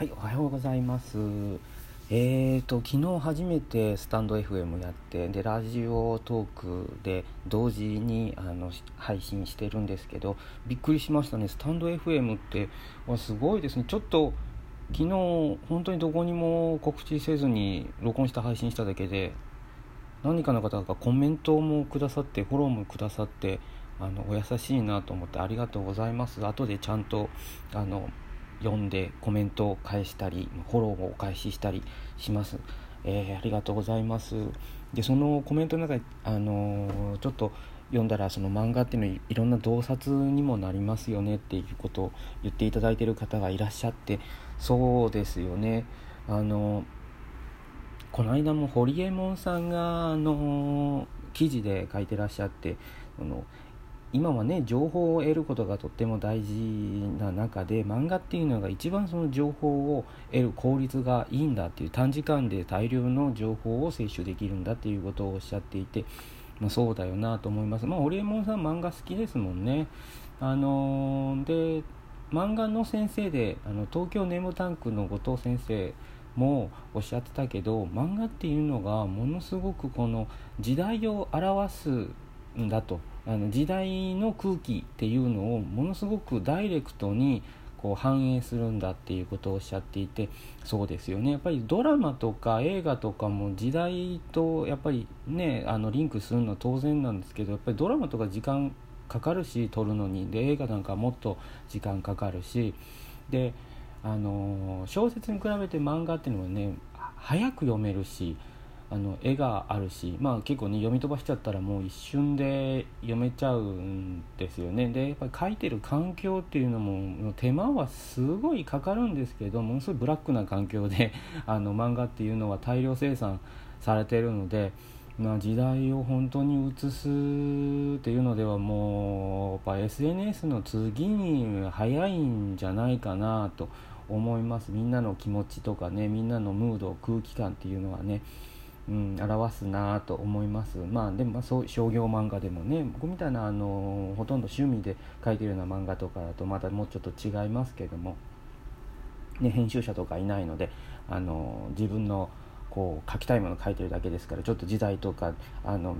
はい、おはようございます。えーと、昨日初めてスタンド FM やって、で、ラジオトークで同時にあの配信してるんですけど、びっくりしましたね。スタンド FM ってすごいですね。ちょっと昨日本当にどこにも告知せずに録音した配信しただけで、何かの方がコメントもくださって、フォローもくださって、あのお優しいなと思ってありがとうございます。後でちゃんとあの読んでコメントを返したりフォローをお返ししたりします、えー、ありがとうございます。でそのコメントの中で、あのー、ちょっと読んだらその漫画っていうのはいろんな洞察にもなりますよねっていうことを言っていただいている方がいらっしゃってそうですよね。あのこの間も堀エモ門さんがあの記事で書いてらっしゃってあの今はね情報を得ることがとっても大事な中で漫画っていうのが一番その情報を得る効率がいいんだっていう短時間で大量の情報を摂取できるんだっていうことをおっしゃっていて、まあ、そうだよなと思います。まあオリエモンさん漫画好きですもんね。あのー、で漫画の先生であの東京ネームタンクの後藤先生もおっしゃってたけど漫画っていうのがものすごくこの時代を表すんだと。あの時代の空気っていうのをものすごくダイレクトにこう反映するんだっていうことをおっしゃっていてそうですよね。やっぱりドラマとか映画とかも時代とやっぱりねあのリンクするのは当然なんですけどやっぱりドラマとか時間かかるし撮るのにで映画なんかもっと時間かかるしであの小説に比べて漫画っていうのはね早く読めるしあの絵があるし、まあ、結構ね読み飛ばしちゃったらもう一瞬で読めちゃうんですよね。でやっぱり書いてる環境っていうのも手間はすごいかかるんですけどものすごいブラックな環境で あの漫画っていうのは大量生産されてるので、まあ、時代を本当に映すっていうのではもうやっぱ SNS の次に早いんじゃないかなと思います。みんなの気持ちとかねみんなのムード空気感っていうのはね。うん、表すなと思います。まあでもそう商業漫画でもね僕みたいなあのほとんど趣味で描いてるような漫画とかだとまたもうちょっと違いますけども、ね、編集者とかいないのであの自分のこう書きたいもの書いてるだけですからちょっと時代とかあの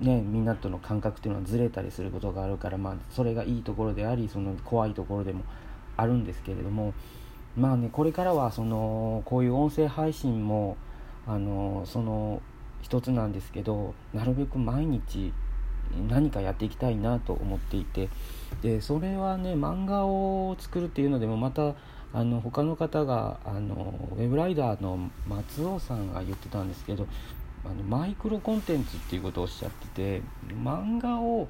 ね、みんなとの感覚っていうのはずれたりすることがあるから、まあ、それがいいところでありその怖いところでもあるんですけれども。まあねこれからはそのこういう音声配信もあのその一つなんですけどなるべく毎日何かやっていきたいなと思っていてでそれはね漫画を作るっていうのでもまたあの他の方があのウェブライダーの松尾さんが言ってたんですけどあのマイクロコンテンツっていうことをおっしゃってて漫画を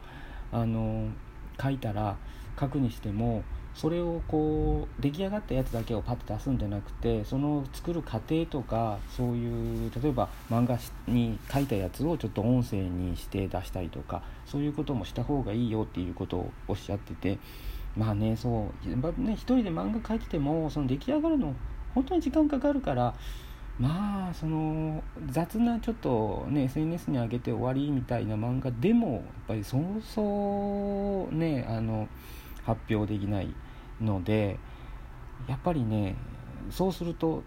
あの書いたら書くにしてもそれをこう出来上がったやつだけをパッと出すんじゃなくてその作る過程とかそういう例えば漫画に書いたやつをちょっと音声にして出したりとかそういうこともした方がいいよっていうことをおっしゃっててまあねそうね一人で漫画描いててもその出来上がるの本当に時間かかるからまあその雑なちょっとね SNS に上げて終わりみたいな漫画でもやっぱりそうそうねあの発表できないのでやっぱりねそうすると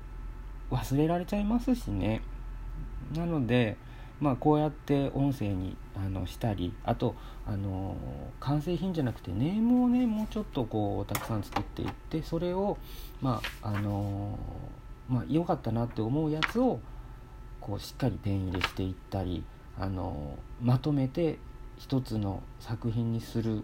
忘れられちゃいますしね。なのでまあこうやって音声にあのしたりあとあの完成品じゃなくてネームをねもうちょっとこうたくさん作っていってそれをまああのまあ良かったなって思うやつをこうしっかりペン入れしていったりあのまとめて一つの作品にする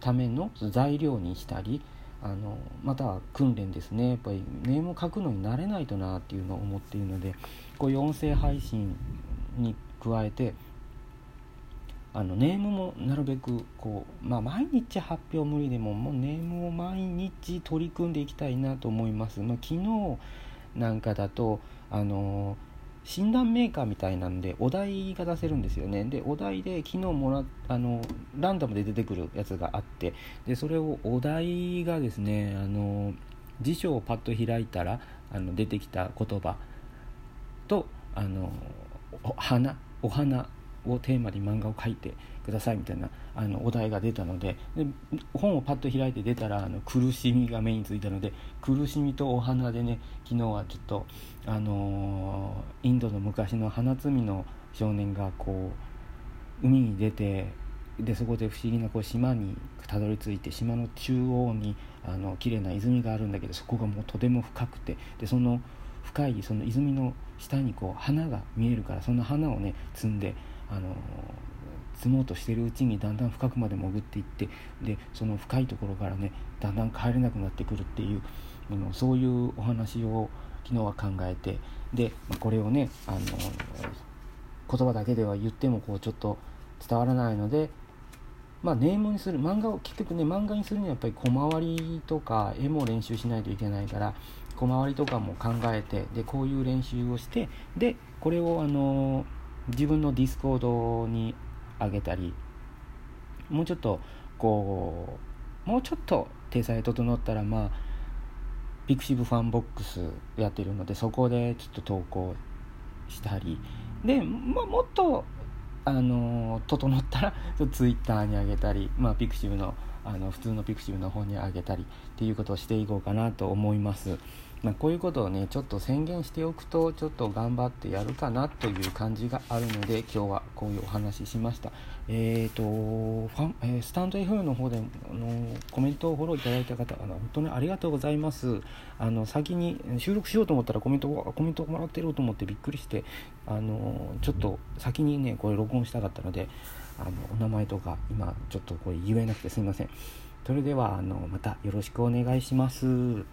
ための材料にしたりあのまた訓練ですねやっぱりネームを書くのに慣れないとなっていうのを思っているのでこういう音声配信に加えてあのネームもなるべくこう、まあ、毎日発表無理でももうネームを毎日取り組んでいきたいなと思います。まあ、昨日なんかだとあの診断メーカーみたいなんでお題が出せるんですよね。でお題で昨日もらあのランダムで出てくるやつがあってでそれをお題がですねあの辞書をパッと開いたらあの出てきた言葉とあのお花お花をテーマに漫画を描いてくださいみたいなあのお題が出たのでで本をパッと開いて出たらあの苦しみが目についたので苦しみとお花でね昨日はちょっと、あのー、インドの昔の花摘みの少年がこう海に出てでそこで不思議なこう島にたどり着いて島の中央にあの綺麗な泉があるんだけどそこがもうとても深くてでその深いその泉の下にこう花が見えるからその花をね摘んであの積もうとしてるうちにだんだん深くまで潜っていってでその深いところからねだんだん帰れなくなってくるっていうあのそういうお話を昨日は考えてで、ま、これをねあの言葉だけでは言ってもこうちょっと伝わらないのでまあ、ネームにする漫画を結局ね漫画にするにはやっぱりコマ割りとか絵も練習しないといけないからコマ割りとかも考えてでこういう練習をしてでこれをあの自分のディスコードに上げたりもうちょっとこうもうちょっと体裁整ったらまあピクシブファンボックスやってるのでそこでちょっと投稿したりで、まあ、もっとあの整ったらツイッターに上げたり、まあ、ピクシブのあの普通のピクシブの方に上げたりっていうことをしていこうかなと思います。まあ、こういうことをねちょっと宣言しておくとちょっと頑張ってやるかなという感じがあるので今日はこういうお話ししましたえっ、ー、とファン、えー、スタンド FM の方であのコメントをフォローいただいた方あの本当にありがとうございますあの先に収録しようと思ったらコメントコメントもらってると思ってびっくりしてあのちょっと先にねこれ録音したかったのであのお名前とか今ちょっとこれ言えなくてすみませんそれではあのまたよろしくお願いします。